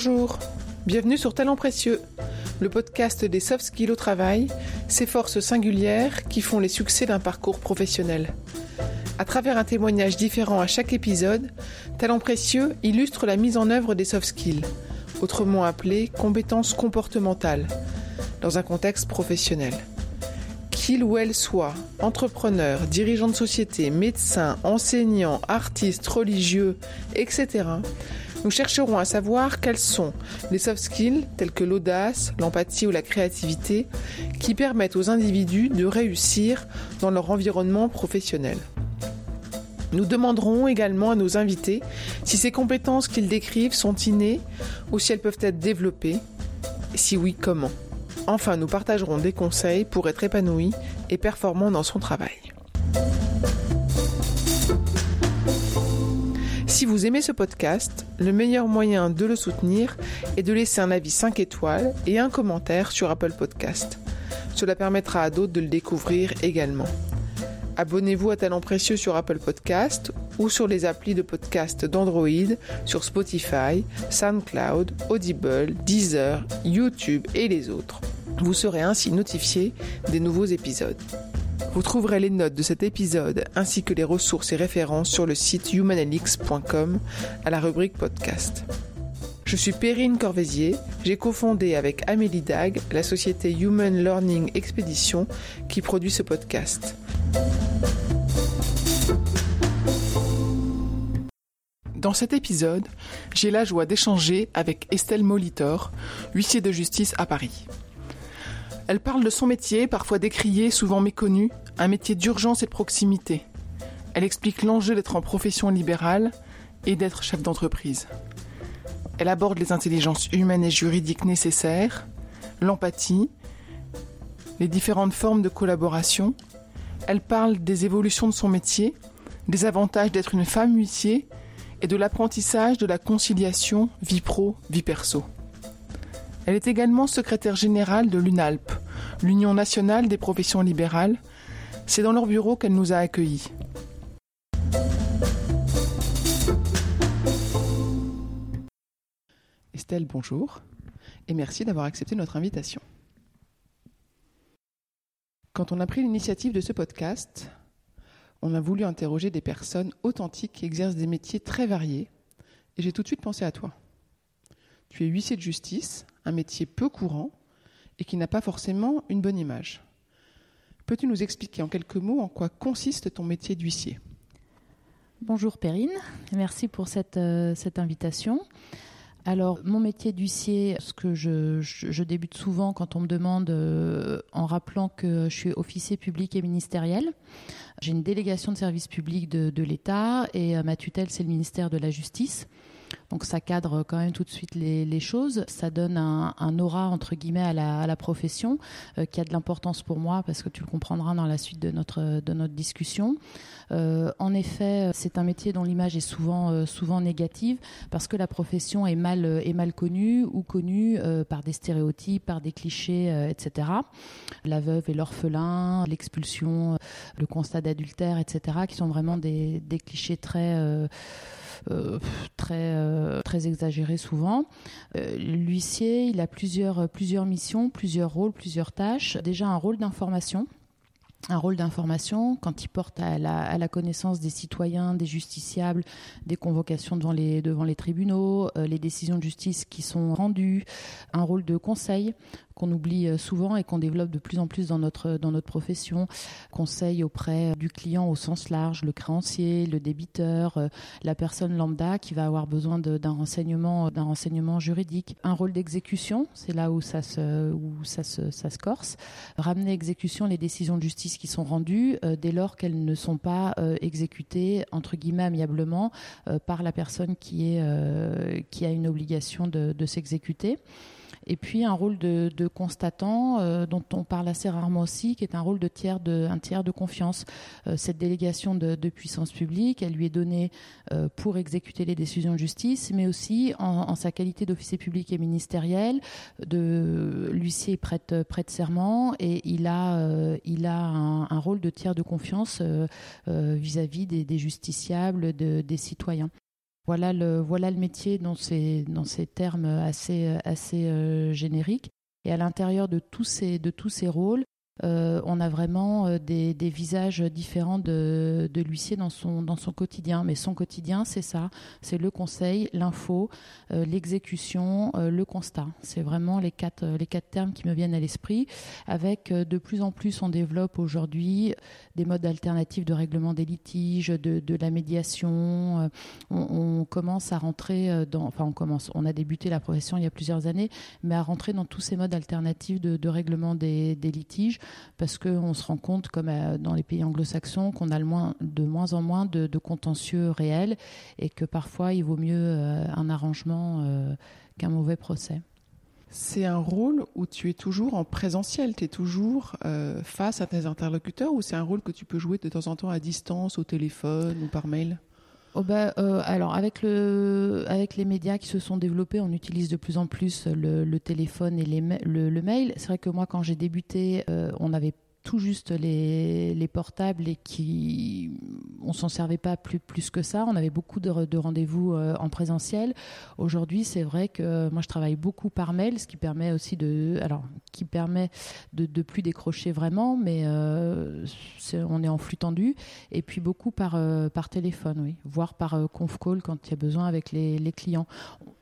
Bonjour, bienvenue sur Talent Précieux, le podcast des soft skills au travail, ces forces singulières qui font les succès d'un parcours professionnel. À travers un témoignage différent à chaque épisode, Talent Précieux illustre la mise en œuvre des soft skills, autrement appelées compétences comportementales, dans un contexte professionnel. Qu'il ou elle soit entrepreneur, dirigeant de société, médecin, enseignant, artiste, religieux, etc., nous chercherons à savoir quels sont les soft skills tels que l'audace, l'empathie ou la créativité qui permettent aux individus de réussir dans leur environnement professionnel. Nous demanderons également à nos invités si ces compétences qu'ils décrivent sont innées ou si elles peuvent être développées. Si oui, comment? Enfin, nous partagerons des conseils pour être épanoui et performant dans son travail. Si vous aimez ce podcast, le meilleur moyen de le soutenir est de laisser un avis 5 étoiles et un commentaire sur Apple Podcast. Cela permettra à d'autres de le découvrir également. Abonnez-vous à Talent Précieux sur Apple Podcast ou sur les applis de podcast d'Android, sur Spotify, SoundCloud, Audible, Deezer, YouTube et les autres. Vous serez ainsi notifié des nouveaux épisodes. Vous trouverez les notes de cet épisode ainsi que les ressources et références sur le site humanelix.com à la rubrique podcast. Je suis Perrine Corvézier, j'ai cofondé avec Amélie Dag la société Human Learning Expedition qui produit ce podcast. Dans cet épisode, j'ai la joie d'échanger avec Estelle Molitor, huissier de justice à Paris. Elle parle de son métier, parfois décrié, souvent méconnu, un métier d'urgence et de proximité. Elle explique l'enjeu d'être en profession libérale et d'être chef d'entreprise. Elle aborde les intelligences humaines et juridiques nécessaires, l'empathie, les différentes formes de collaboration. Elle parle des évolutions de son métier, des avantages d'être une femme huissier et de l'apprentissage de la conciliation vie pro, vie perso. Elle est également secrétaire générale de l'UNALP, l'Union nationale des professions libérales. C'est dans leur bureau qu'elle nous a accueillis. Estelle, bonjour, et merci d'avoir accepté notre invitation. Quand on a pris l'initiative de ce podcast, on a voulu interroger des personnes authentiques qui exercent des métiers très variés, et j'ai tout de suite pensé à toi. Tu es huissier de justice, un métier peu courant et qui n'a pas forcément une bonne image. Peux-tu nous expliquer en quelques mots en quoi consiste ton métier d'huissier? Bonjour Perrine, merci pour cette, euh, cette invitation. Alors, mon métier d'huissier, ce que je, débute souvent quand on me demande, euh, en rappelant que je suis officier public et ministériel. J'ai une délégation de service public de, de l'État et euh, ma tutelle, c'est le ministère de la Justice. Donc ça cadre quand même tout de suite les, choses. Ça donne un, aura entre guillemets à la, profession euh, qui a de l'importance pour moi parce que tu le comprendras dans la suite de notre de notre discussion. Euh, en effet, c'est un métier dont l'image est souvent euh, souvent négative parce que la profession est mal est mal connue ou connue par des stéréotypes, par des clichés, etc. La veuve et l'orphelin, l'expulsion, le constat d'adultère, etc. qui sont vraiment des, des clichés très très, euh, très exagéré souvent. Euh, l'huissier, il a plusieurs, plusieurs missions, plusieurs rôles, plusieurs tâches. Déjà un rôle d'information un rôle d'information quand il porte à la, à la, connaissance des citoyens, des justiciables, des convocations devant les, devant les tribunaux, les décisions de justice qui sont rendues, un rôle de conseil qu'on oublie euh, souvent et qu'on développe de plus en plus dans notre, dans notre profession. Conseil auprès du client au sens large, le créancier, le débiteur, euh, la personne lambda qui va avoir besoin d'un renseignement, d'un renseignement juridique. Un rôle d'exécution, c'est là où ça se, où ça se, ça se corse. Ramener à exécution les décisions de justice qui sont rendues euh, dès lors qu'elles ne sont pas exécutées entre guillemets amiablement par la personne qui est qui a une obligation de s'exécuter et puis un rôle de, constatant euh, dont on parle assez rarement aussi, qui est un rôle de tiers de confiance. Euh, cette délégation de, puissance publique, elle lui est donnée euh, pour exécuter les décisions de justice, mais aussi en, sa qualité d'officier public et ministériel, de l'huissier prête serment et il a un, rôle de tiers de confiance vis-à-vis des, justiciables, des citoyens. Voilà le, voilà le métier dans ces, dans ces termes assez, assez génériques. Et à l'intérieur de de tous ces rôles, euh, on a vraiment euh, des, visages différents de, l'huissier dans son, dans son quotidien. Mais son quotidien, c'est ça, c'est le conseil, l'info, euh, l'exécution, le constat. C'est vraiment les quatre, les quatre termes qui me viennent à l'esprit. Avec de plus en plus, on développe aujourd'hui des modes alternatifs de règlement des litiges, de, la médiation. On, commence à rentrer dans, enfin on commence, on a débuté la profession il y a plusieurs années, mais à rentrer dans tous ces modes alternatifs de, règlement des litiges parce qu'on se rend compte, comme euh, dans les pays anglo-saxons, qu'on a le moins, de moins en moins de, contentieux réels et que parfois il vaut mieux euh, un arrangement euh, qu'un mauvais procès. C'est un rôle où tu es toujours en présentiel, tu es toujours face à tes interlocuteurs ou c'est un rôle que tu peux jouer de temps en temps à distance, au téléphone ou par mail? Oh bah, alors avec le avec les médias qui se sont développés, on utilise de plus en plus le, téléphone et le, mail. C'est vrai que moi, quand j'ai débuté, euh, on avait tout juste les, les, portables et qui on s'en servait pas plus plus que ça. On avait beaucoup de, de rendez-vous euh, en présentiel. Aujourd'hui, c'est vrai que moi je travaille beaucoup par mail, ce qui permet aussi de alors qui permet de, plus décrocher vraiment, mais euh, on est en flux tendu et puis beaucoup par euh, téléphone, oui, voire par conf call quand il y a besoin avec les, clients.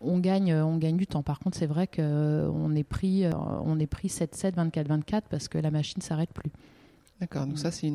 On gagne on gagne du temps. Par contre, c'est vrai qu'on est pris on est pris 7-7 24-24 parce que la machine s'arrête plus. D'accord, donc ça c'est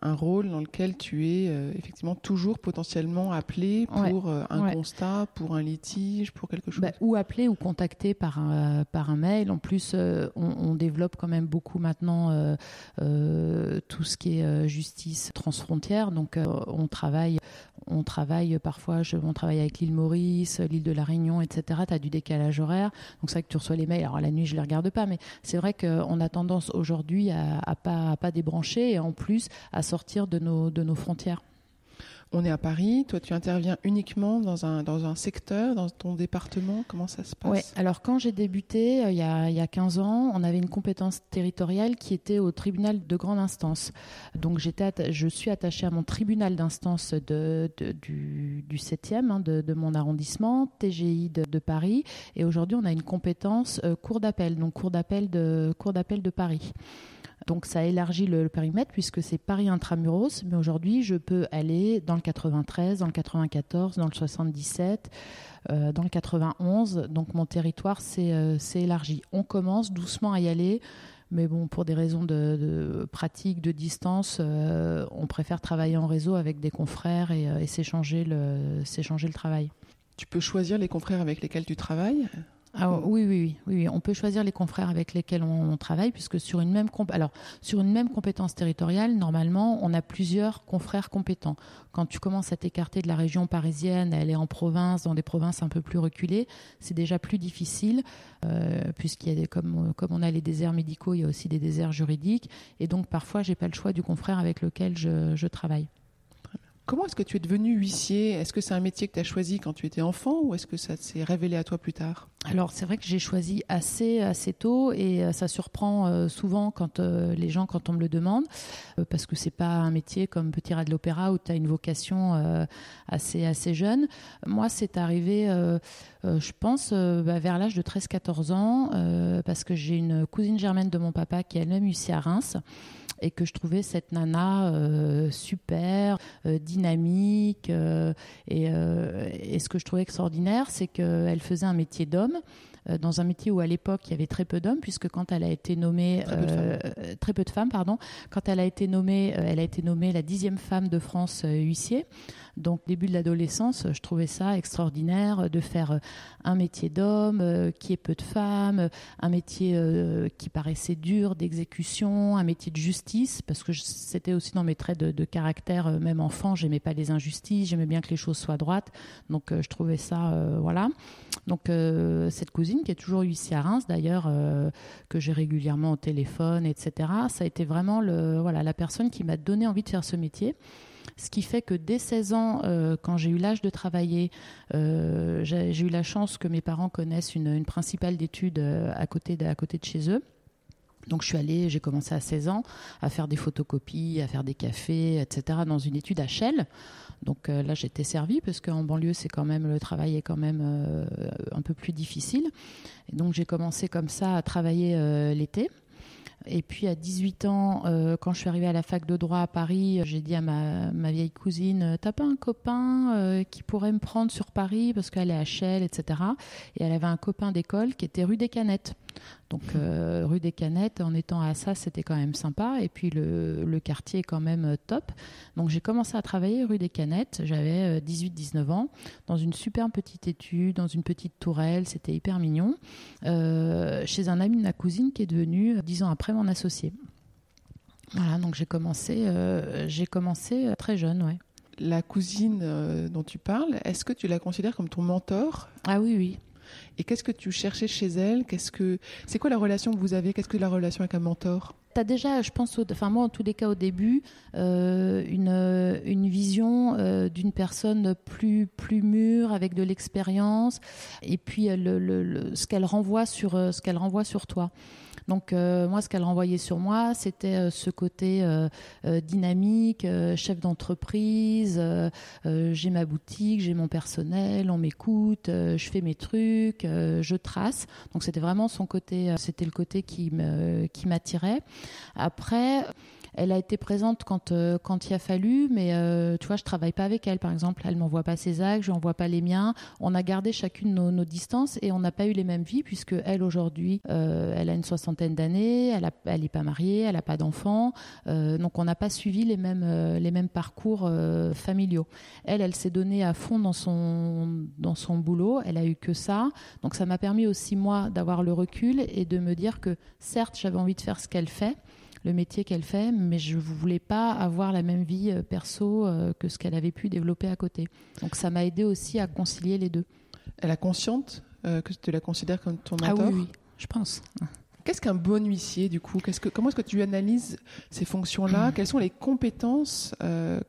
un, rôle dans lequel tu es euh, effectivement toujours potentiellement appelé pour euh, un constat, pour un litige, pour quelque chose? Bah, ou appelé ou contacté par un, par un mail. En plus, euh, on, développe quand même beaucoup maintenant tout ce qui est justice transfrontière. Donc, on travaille on travaille parfois, je, on travaille avec l'île Maurice, l'île de la Réunion, etc. Tu as du décalage horaire. Donc c'est vrai que tu reçois les mails. Alors la nuit, je les regarde pas, mais c'est vrai qu'on a tendance aujourd'hui à, à pas, débrancher et en plus à sortir de nos frontières on est à Paris, toi tu interviens uniquement dans un, dans un secteur, dans ton département, comment ça se passe? Oui, alors quand j'ai débuté, euh, il, y a, il y a 15 ans, on avait une compétence territoriale qui était au tribunal de grande instance. Donc j'étais, je suis attachée à mon tribunal d'instance de, du, du 7e, hein, de, de, mon arrondissement, TGI de, de Paris, et aujourd'hui on a une compétence euh, cour d'appel, donc cour d'appel de, cour d'appel de Paris. Donc ça élargit le, périmètre puisque c'est Paris intramuros, mais aujourd'hui je peux aller dans le 93, dans le 94, dans le 77, euh, dans le 91. Donc mon territoire s'est euh, élargi. On commence doucement à y aller. Mais bon, pour des raisons de, pratique, de distance, euh, on préfère travailler en réseau avec des confrères et, s'échanger le travail. Tu peux choisir les confrères avec lesquels tu travailles? Ah, oui, oui, oui, oui, On peut choisir les confrères avec lesquels on, travaille, puisque sur une même alors sur une même compétence territoriale, normalement, on a plusieurs confrères compétents. Quand tu commences à t'écarter de la région parisienne, à aller en province, dans des provinces un peu plus reculées, c'est déjà plus difficile, euh, puisqu'il y a des, comme comme on a les déserts médicaux, il y a aussi des déserts juridiques, et donc parfois j'ai pas le choix du confrère avec lequel je travaille. Comment est-ce que tu es devenu huissier? Est-ce que c'est un métier que tu as choisi quand tu étais enfant ou est-ce que ça s'est révélé à toi plus tard? Alors c'est vrai que j'ai choisi assez assez tôt et euh, ça surprend euh, souvent quand euh, les gens quand on me le demande parce que c'est pas un métier comme petit rat de l'opéra où tu as une vocation assez assez jeune. Moi c'est arrivé je pense bah, vers l'âge de 13-14 ans parce que j'ai une cousine germaine de mon papa qui est elle-même huissier à Reims et que je trouvais cette nana super, dynamique. Et, ce que je trouvais extraordinaire, c'est qu'elle faisait un métier d'homme them dans un métier où à l'époque il y avait très peu d'hommes, puisque quand elle a été nommée très peu de femmes, très peu de femmes pardon, quand elle a été nommée, elle a été nommée la dixième femme de France huissier. Donc, début de l'adolescence, je trouvais ça extraordinaire de faire euh, un métier d'homme, euh, qui est peu de femmes, un métier euh, qui paraissait dur d'exécution, un métier de justice, parce que c'était aussi dans mes traits de, caractère, même enfant, j'aimais pas les injustices, j'aimais bien que les choses soient droites. Donc, je trouvais ça, voilà. Donc, cette cousine qui est toujours ici à Reims, d'ailleurs, que j'ai régulièrement au téléphone, etc. Ça a été vraiment le, voilà, la personne qui m'a donné envie de faire ce métier. Ce qui fait que dès 16 ans, euh, quand j'ai eu l'âge de travailler, euh, j'ai eu la chance que mes parents connaissent une, principale d'études euh, à, côté à côté de chez eux. Donc je suis allée, j'ai commencé à 16 ans à faire des photocopies, à faire des cafés, etc. dans une étude à Shell. Donc euh, là j'étais servie parce qu'en banlieue c'est quand même le travail est quand même euh, un peu plus difficile. Donc j'ai commencé comme ça à travailler euh, l'été. Et puis à 18 ans, quand je suis arrivée à la fac de droit à Paris, j'ai dit à ma, ma vieille cousine, t'as pas un copain qui pourrait me prendre sur Paris parce qu'elle est à Shell, etc. Et elle avait un copain d'école qui était rue des Canettes. Donc euh, rue des Canettes, en étant à ça, c'était quand même sympa. Et puis le, quartier est quand même euh, top. Donc j'ai commencé à travailler rue des Canettes. J'avais 18-19 euh, ans, dans une superbe petite étude, dans une petite tourelle. C'était hyper mignon. chez un ami de ma cousine qui est devenu, dix ans après, mon associé. Voilà, donc j'ai commencé, j'ai commencé très jeune, ouais. La cousine dont tu parles, est-ce que tu la considères comme ton mentor? Ah oui, oui. Et qu'est-ce que tu cherchais chez elle? Qu'est-ce que c'est quoi la relation que vous avez? Qu'est-ce que la relation avec un mentor? Tu as déjà, je pense, enfin moi en tous les cas au début, euh, une, une vision euh, d'une personne plus, plus mûre, avec de l'expérience, et puis le, ce qu'elle renvoie, sur, euh, ce qu'elle renvoie sur toi. Donc euh, moi, ce qu'elle renvoyait sur moi, c'était euh, ce côté euh, dynamique, chef d'entreprise, j'ai ma boutique, j'ai mon personnel, on m'écoute, je fais mes trucs, je trace. Donc c'était vraiment son côté, c'était le côté qui m'attirait. Après, elle a été présente quand euh, quand il a fallu, mais euh, tu vois, je travaille pas avec elle, par exemple. Elle m'envoie pas ses actes, je n'envoie pas les miens. On a gardé chacune nos, distances et on n'a pas eu les mêmes vies puisque elle aujourd'hui, euh, elle a une soixantaine d'années, elle a, elle est pas mariée, elle a pas d'enfants, donc on n'a pas suivi les mêmes les mêmes parcours familiaux. Elle, elle s'est donnée à fond dans son dans son boulot. Elle a eu que ça, donc ça m'a permis aussi moi d'avoir le recul et de me dire que certes j'avais envie de faire ce qu'elle fait le métier qu'elle fait, mais je ne voulais pas avoir la même vie euh, perso euh, que ce qu'elle avait pu développer à côté. Donc ça m'a aidé aussi à concilier les deux. Elle a consciente euh, que tu la considères comme ton mentor Ah oui, je pense. Qu'est-ce qu'un bon huissier du coup? Que, Comment est-ce que tu analyses ces fonctions-là? Quelles sont les compétences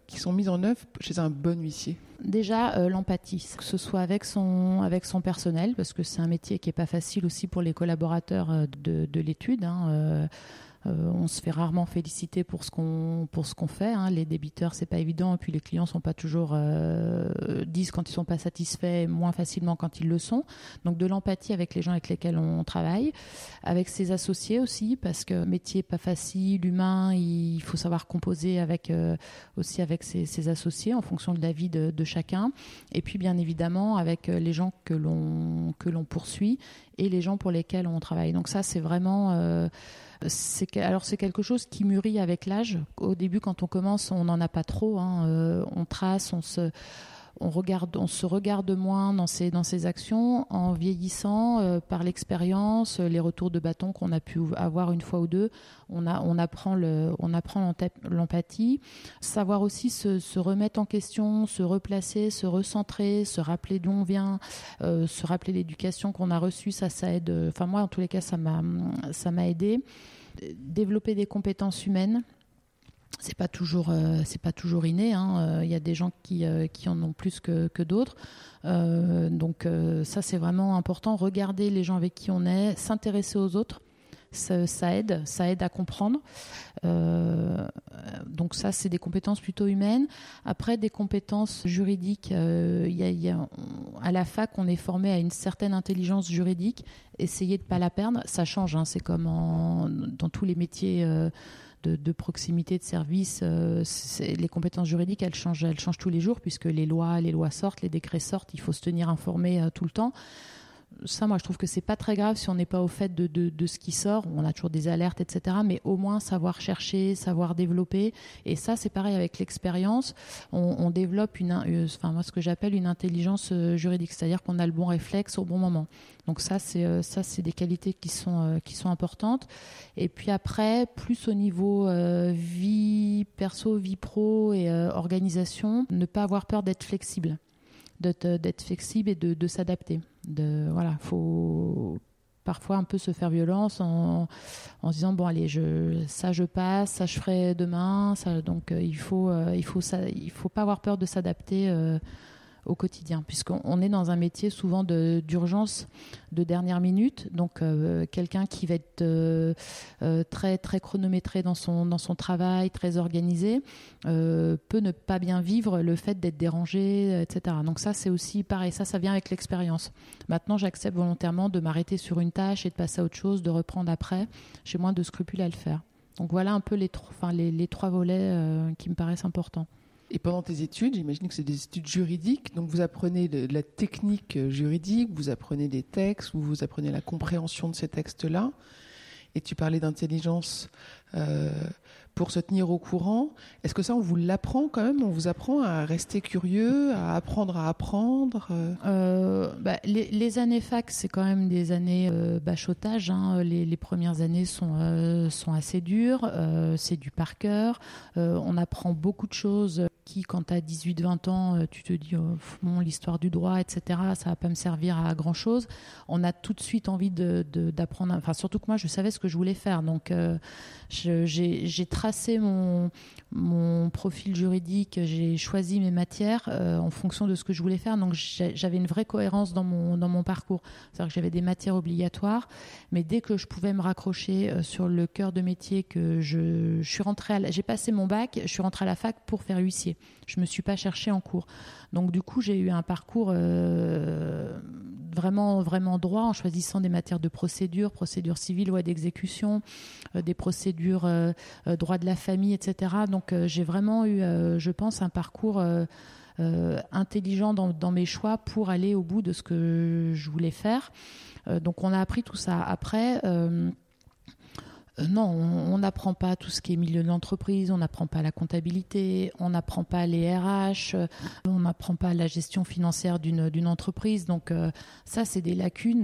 qui sont mises en œuvre chez un bon huissier? Déjà, l'empathie, que ce soit avec son, avec son personnel, parce que c'est un métier qui n'est pas facile aussi pour les collaborateurs de, de l'étude. Hein, euh, on se fait rarement féliciter pour ce qu'on pour ce qu'on fait. Hein. Les débiteurs, c'est pas évident, et puis les clients sont pas toujours euh, disent quand ils sont pas satisfaits, moins facilement quand ils le sont. Donc de l'empathie avec les gens avec lesquels on travaille, avec ses associés aussi, parce que métier pas facile, humain, il faut savoir composer avec euh, aussi avec ses, associés en fonction de la vie de, de chacun. Et puis bien évidemment avec les gens que l'on que l'on poursuit et les gens pour lesquels on travaille. Donc ça, c'est vraiment c'est alors c'est quelque chose qui mûrit avec l'âge. Au début, quand on commence, on n'en a pas trop. Hein. Euh, on trace, on se on se regarde moins dans ses actions en vieillissant euh, par l'expérience, les retours de bâton qu'on a pu avoir une fois ou deux. On apprend l'empathie, savoir aussi se, remettre en question, se replacer, se recentrer, se rappeler d'où on vient, euh, se rappeler l'éducation qu'on a reçue. Ça aide. Enfin moi en tous les cas ça m'a aidé développer des compétences humaines c'est pas toujours euh, c'est pas toujours inné hein. euh, il y a des gens qui, euh, en ont plus que, d'autres. Donc ça c'est vraiment important. Regarder les gens avec qui on est s'intéresser aux autres ça, aide ça aide à comprendre. Donc ça c'est des compétences plutôt humaines. Après des compétences juridiques il y a, à la fac on est formé à une certaine intelligence juridique. Essayer de pas la perdre ça change hein. c'est comme dans tous les métiers de, proximité de service, euh, les compétences juridiques, elles changent, elles changent tous les jours puisque les lois, les lois sortent, les décrets sortent, il faut se tenir informé euh, tout le temps ça, moi, je trouve que c'est pas très grave si on n'est pas au fait de, de, ce qui sort. On a toujours des alertes, etc. Mais au moins savoir chercher, savoir développer. Et ça, c'est pareil avec l'expérience. On, développe une, euh, enfin moi, ce que j'appelle une intelligence euh, juridique, c'est-à-dire qu'on a le bon réflexe au bon moment. Donc ça, c'est euh, ça, c'est des qualités qui sont qui sont importantes. Et puis après, plus au niveau vie perso, vie pro et organisation, ne pas avoir peur d'être flexible d'être flexible et de, s'adapter. De voilà, faut parfois un peu se faire violence en, se disant bon allez ça je passe ça je ferai demain donc euh, il faut euh, il faut ça il faut pas avoir peur de s'adapter euh, au quotidien, puisqu'on est dans un métier souvent d'urgence de, dernière minute. Donc, euh, quelqu'un qui va être euh, euh, très, très chronométré dans son, dans son travail, très organisé, peut ne pas bien vivre le fait d'être dérangé, etc. Donc, ça, c'est aussi pareil. Ça, ça vient avec l'expérience. Maintenant, j'accepte volontairement de m'arrêter sur une tâche et de passer à autre chose, de reprendre après. J'ai moins de scrupules à le faire. Donc, voilà un peu les, enfin, les, les trois volets qui me paraissent importants. Et pendant tes études, j'imagine que c'est des études juridiques, donc vous apprenez de, la technique juridique, vous apprenez des textes, vous apprenez la compréhension de ces textes-là. Et tu parlais d'intelligence euh, pour se tenir au courant. Est-ce que ça, on vous l'apprend quand même? On vous apprend à rester curieux, à apprendre à apprendre euh? Euh, bah, les, années fac, c'est quand même des années bachotage. Hein. Les, les, premières années sont, sont assez dures. c'est du par cœur. on apprend beaucoup de choses qui, quand tu as 18-20 ans, euh, tu te dis, oh, l'histoire du droit, etc., ça va pas me servir à grand chose. On a tout de suite envie d'apprendre. Enfin, surtout que moi, je savais ce que je voulais faire. Donc, euh, j'ai tracé mon, mon profil juridique, j'ai choisi mes matières euh, en fonction de ce que je voulais faire. Donc, j'avais une vraie cohérence dans mon, dans mon parcours. C'est-à-dire que j'avais des matières obligatoires, mais dès que je pouvais me raccrocher sur le cœur de métier, que je, je suis rentrée, j'ai passé mon bac, je suis rentrée à la fac pour faire huissier. Je me suis pas cherchée en cours. Donc du coup, j'ai eu un parcours euh, vraiment vraiment droit en choisissant des matières de procédure, procédure civile, loi d'exécution, euh, des procédures euh, droit de la famille, etc. Donc j'ai vraiment eu, je pense, un parcours intelligent dans, mes choix pour aller au bout de ce que je voulais faire. donc on a appris tout ça. Après euh, non, on n'apprend pas tout ce qui est milieu de l'entreprise, on n'apprend pas la comptabilité, on n'apprend pas les RH, euh, on n'apprend pas la gestion financière d'une entreprise. Donc euh, ça, c'est des lacunes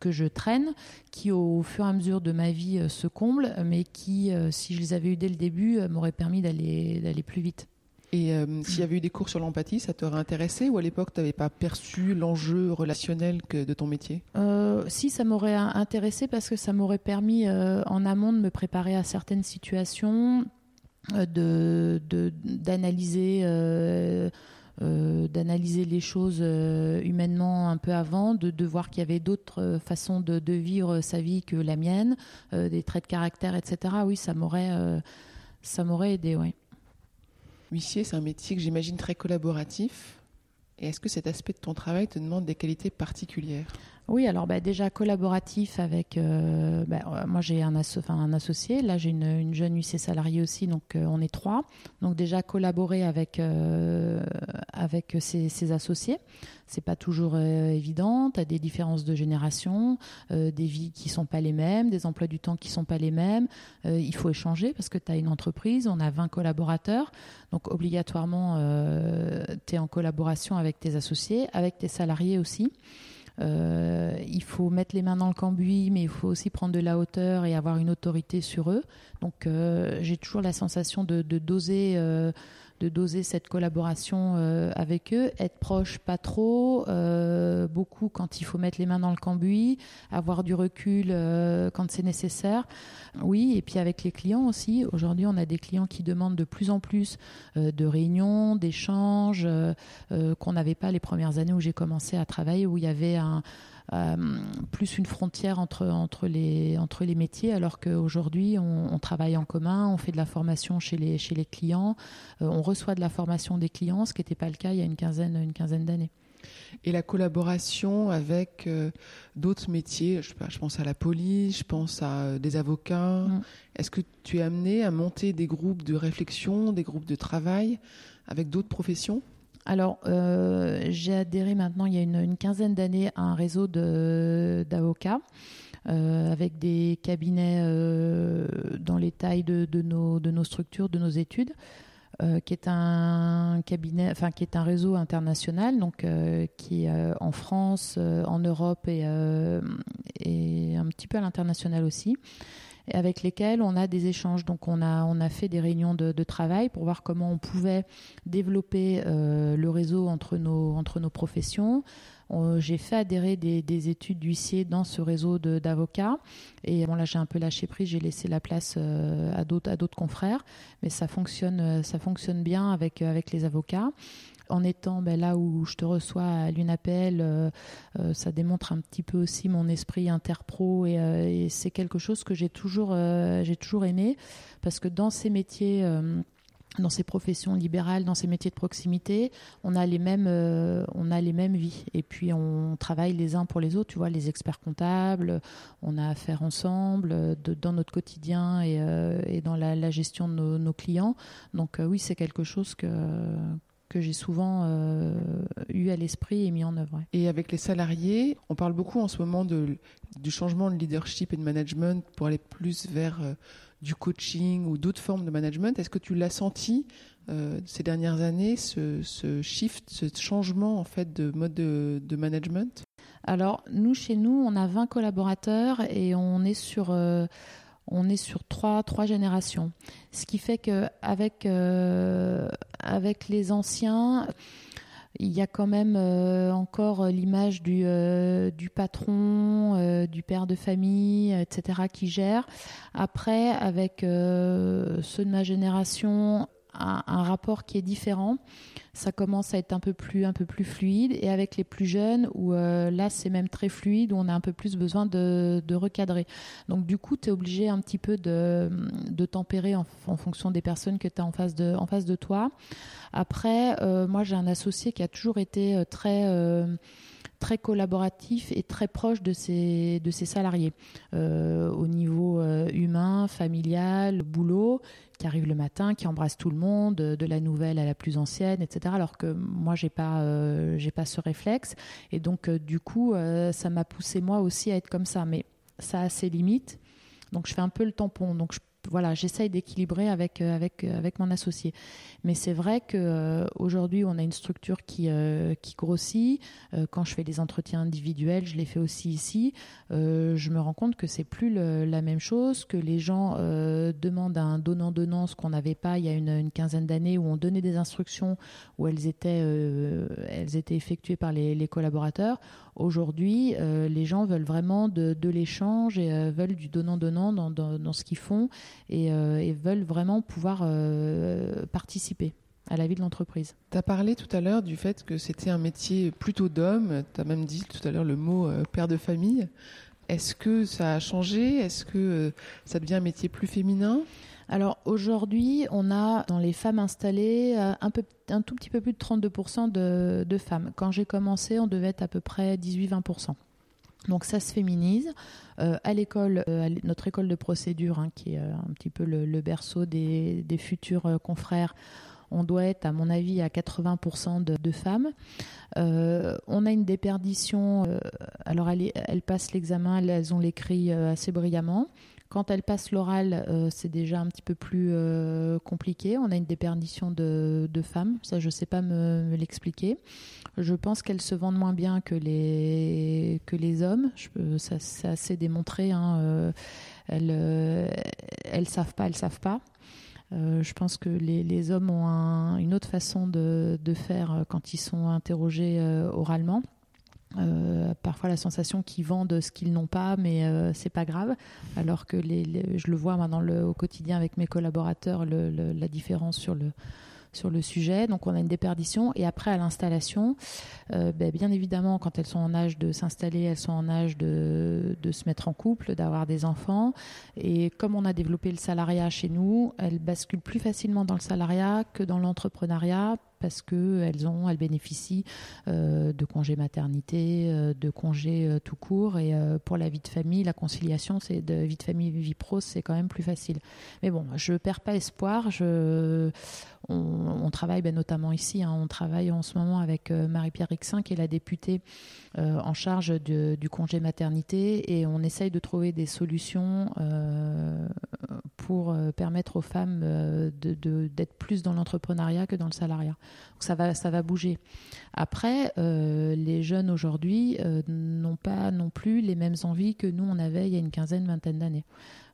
que je traîne, qui au fur et à mesure de ma vie se comblent, mais qui, si je les avais eu dès le début, m'auraient permis d'aller plus vite. Et euh, s'il y avait eu des cours sur l'empathie, ça t'aurait intéressé ou à l'époque, tu n'avais pas perçu l'enjeu relationnel de ton métier? Euh, Si, ça m'aurait intéressé parce que ça m'aurait permis euh, en amont de me préparer à certaines situations, de d'analyser. d'analyser les choses humainement un peu avant, de, de voir qu'il y avait d'autres façons de, de, vivre sa vie que la mienne, des traits de caractère, etc. Oui, ça m'aurait, ça m'aurait aidé, oui. Huissier, c'est un métier que j'imagine très collaboratif. Et est-ce que cet aspect de ton travail te demande des qualités particulières? Oui, alors bah, déjà collaboratif avec. Euh, bah, euh, moi, j'ai un, associé. Là, j'ai une, jeune huissier salariée aussi, donc euh, on est trois. Donc déjà collaborer avec avec ses, ses associés, c'est pas toujours évident. Tu as des différences de génération, des vies qui sont pas les mêmes, des emplois du temps qui sont pas les mêmes. il faut échanger parce que tu as une entreprise, on a 20 collaborateurs, donc obligatoirement tu es en collaboration avec tes associés, avec tes salariés aussi. Euh, il faut mettre les mains dans le cambouis, mais il faut aussi prendre de la hauteur et avoir une autorité sur eux. Donc euh, j'ai toujours la sensation de, doser euh, de doser cette collaboration euh, avec eux, être proche pas trop, euh, beaucoup quand il faut mettre les mains dans le cambouis, avoir du recul euh, quand c'est nécessaire. Oui, et puis avec les clients aussi. Aujourd'hui, on a des clients qui demandent de plus en plus de réunions, d'échanges qu'on n'avait pas les premières années où j'ai commencé à travailler, où il y avait un plus une frontière entre, entre, les, entre les métiers, alors qu'aujourd'hui, on, travaille en commun, on fait de la formation chez les, chez les clients, euh, on reçoit de la formation des clients, ce qui n'était pas le cas il y a une quinzaine, une quinzaine d'années. Et la collaboration avec euh, d'autres métiers, je, je, pense à la police, je pense à des avocats. Mm. Est-ce que tu es amené à monter des groupes de réflexion, des groupes de travail avec d'autres professions? Alors, euh, j'ai adhéré maintenant, il y a une, quinzaine d'années, à un réseau d'avocats. Euh, avec des cabinets euh, dans les tailles de, nos, structures, de nos études, qui est un cabinet, enfin qui est un réseau international, donc qui est en France, en Europe et un petit peu à l'international aussi avec lesquels on a des échanges. Donc on a, on a fait des réunions de, travail pour voir comment on pouvait développer euh, le réseau entre nos, entre nos professions. J'ai fait adhérer des, études d'huissier dans ce réseau d'avocats. Et bon, là, j'ai un peu lâché prise, j'ai laissé la place euh, à d'autres confrères. Mais ça fonctionne, ça fonctionne bien avec, avec les avocats. En étant ben, là où je te reçois à l'UNAPEL, ça démontre un petit peu aussi mon esprit interpro et, et c'est quelque chose que j'ai toujours, j'ai toujours aimé parce que dans ces métiers dans ces professions libérales, dans ces métiers de proximité, on a les mêmes, euh, on a les mêmes vies. Et puis on travaille les uns pour les autres. Tu vois, les experts comptables, on a affaire ensemble euh, dans notre quotidien euh, et dans la, gestion de nos, clients. Donc oui, c'est quelque chose que que j'ai souvent eu à l'esprit et mis en œuvre. Et avec les salariés, on parle beaucoup en ce moment de, du changement de leadership et de management pour aller plus vers du coaching ou d'autres formes de management. Est-ce que tu l'as senti euh, ces dernières années, ce, shift, ce changement en fait de mode de, management? Alors nous, chez nous, on a 20 collaborateurs et on est sur euh, on est sur trois, générations. Ce qui fait qu'avec euh, avec les anciens, il y a quand même euh, encore l'image du, euh, patron, du père de famille, etc., qui gère. Après, avec ceux de ma génération, un, rapport qui est différent. Ça commence à être un peu plus, un peu plus fluide. Et avec les plus jeunes, où là, c'est même très fluide, où on a un peu plus besoin de, de recadrer. Donc, du coup, tu es obligé un petit peu de, de tempérer en, fonction des personnes que tu as en face de, en face de toi. Après, euh, moi, j'ai un associé qui a toujours été euh, très euh, très collaboratif et très proche de ses, de ses salariés au niveau humain, familial, boulot, qui arrive le matin, qui embrasse tout le monde, de la nouvelle à la plus ancienne, etc. Alors que moi, j'ai pas, j'ai pas ce réflexe. Et donc, du coup, ça m'a poussé moi aussi à être comme ça. Mais ça a ses limites. Donc, je fais un peu le tampon. Donc, je voilà, j'essaye d'équilibrer avec, euh, avec, euh, avec mon associé. Mais c'est vrai qu'aujourd'hui, euh, on a une structure qui, qui grossit. quand je fais les entretiens individuels, je les fais aussi ici. je me rends compte que c'est plus la même chose, que les gens demandent un donnant-donnant, ce qu'on n'avait pas il y a une, quinzaine d'années, où on donnait des instructions, où elles étaient, elles étaient effectuées par les, les collaborateurs. Aujourd'hui, les gens veulent vraiment de, de l'échange et veulent du donnant-donnant dans, dans, dans ce qu'ils font euh, et, veulent vraiment pouvoir euh, participer à la vie de l'entreprise. Tu as parlé tout à l'heure du fait que c'était un métier plutôt d'homme, tu as même dit tout à l'heure le mot euh, père de famille. Est-ce que ça a changé? Est-ce que ça devient un métier plus féminin? Alors aujourd'hui, on a dans les femmes installées un, peu, un tout petit peu plus de 32% de, de femmes. Quand j'ai commencé, on devait être à peu près 18-20%. Donc ça se féminise. Euh, à l'école, euh, notre école de procédure, hein, qui est euh, un petit peu le, berceau des, futurs confrères, on doit être, à mon avis, à 80% de, femmes. on a une déperdition. alors, elles, passent l'examen, elles ont l'écrit assez brillamment. Quand elles passent l'oral, c'est déjà un petit peu plus compliqué. On a une déperdition de, femmes. Ça, je ne sais pas me l'expliquer. Je pense qu'elles se vendent moins bien que les, que les hommes. Je, ça, c'est démontré. Hein. Euh, elles, euh, elles savent pas, elles savent pas. Euh, je pense que les, les hommes ont une autre façon de, faire quand ils sont interrogés oralement. Parfois la sensation qu'ils vendent ce qu'ils n'ont pas, mais euh, c'est pas grave. Alors que je le vois maintenant au quotidien avec mes collaborateurs, la différence sur le sujet. Donc on a une déperdition. Et après, à l'installation, euh, ben, bien évidemment, quand elles sont en âge de s'installer, elles sont en âge de se mettre en couple, d'avoir des enfants. Et comme on a développé le salariat chez nous, elles basculent plus facilement dans le salariat que dans l'entrepreneuriat parce qu'elles ont, elles bénéficient euh, de congés maternité, euh, de congés euh, tout court. Et pour la vie de famille, la conciliation, c'est de vie de famille, vie pro, c'est quand même plus facile. Mais bon, je perds pas espoir. On, travaille ben, notamment ici. Hein, on travaille en ce moment avec Marie-Pierre Rixin, qui est la députée en charge du congé maternité, et on essaye de trouver des solutions pour permettre aux femmes d'être plus dans l'entrepreneuriat que dans le salariat ça va, ça va bouger. Après, euh, les jeunes aujourd'hui euh, n'ont pas non plus les mêmes envies que nous on avait il y a une quinzaine, vingtaine d'années.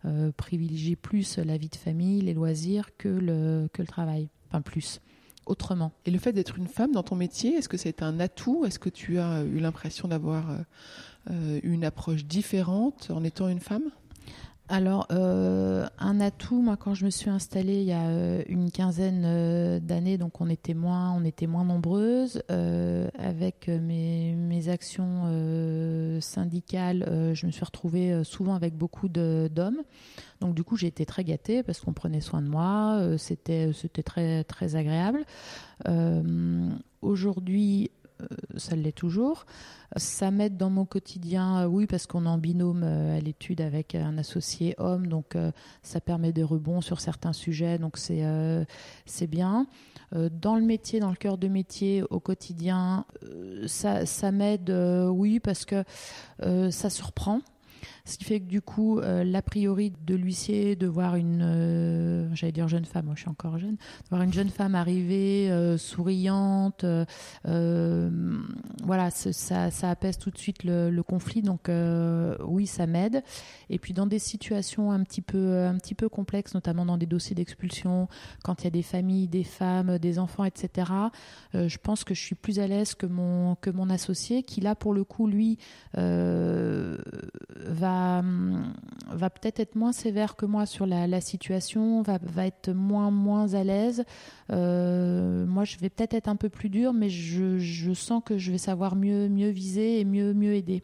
Euh, privilégier plus la vie de famille, les loisirs que le, que le travail. Enfin, plus. Autrement. Et le fait d'être une femme dans ton métier, est-ce que c'est un atout? Est-ce que tu as eu l'impression d'avoir une approche différente en étant une femme? Alors, euh, un atout, moi, quand je me suis installée il y a euh, une quinzaine euh, d'années, donc on était moins, on était moins nombreuses. avec mes, actions syndicales, je me suis retrouvée souvent avec beaucoup d'hommes. Donc, du coup, j'ai été très gâtée parce qu'on prenait soin de moi. C'était c'était très, très agréable. Aujourd'hui, ça l'est toujours. Ça m'aide dans mon quotidien, euh, oui, parce qu'on est en binôme euh, à l'étude avec un associé homme, donc euh, ça permet des rebonds sur certains sujets, donc c'est c'est bien. Dans le métier, dans le cœur de métier, au quotidien, ça, ça m'aide, oui, parce que ça surprend. Ce qui fait que du coup, euh, l'a priori de l'huissier de voir une, euh, j'allais dire jeune femme, moi je suis encore jeune, de voir une jeune femme arriver, euh, souriante, voilà, ça, ça, apaise tout de suite le, conflit. Donc oui, ça m'aide. Et puis dans des situations un petit peu, un petit peu complexes, notamment dans des dossiers d'expulsion, quand il y a des familles, des femmes, des enfants, etc. je pense que je suis plus à l'aise que mon que mon associé, qui là pour le coup lui va, peut-être être moins sévère que moi sur la, situation, va, va, être moins, moins à l'aise. Euh, moi, je vais peut-être être un peu plus dur, mais je, je, sens que je vais savoir mieux, mieux viser et mieux, mieux aider.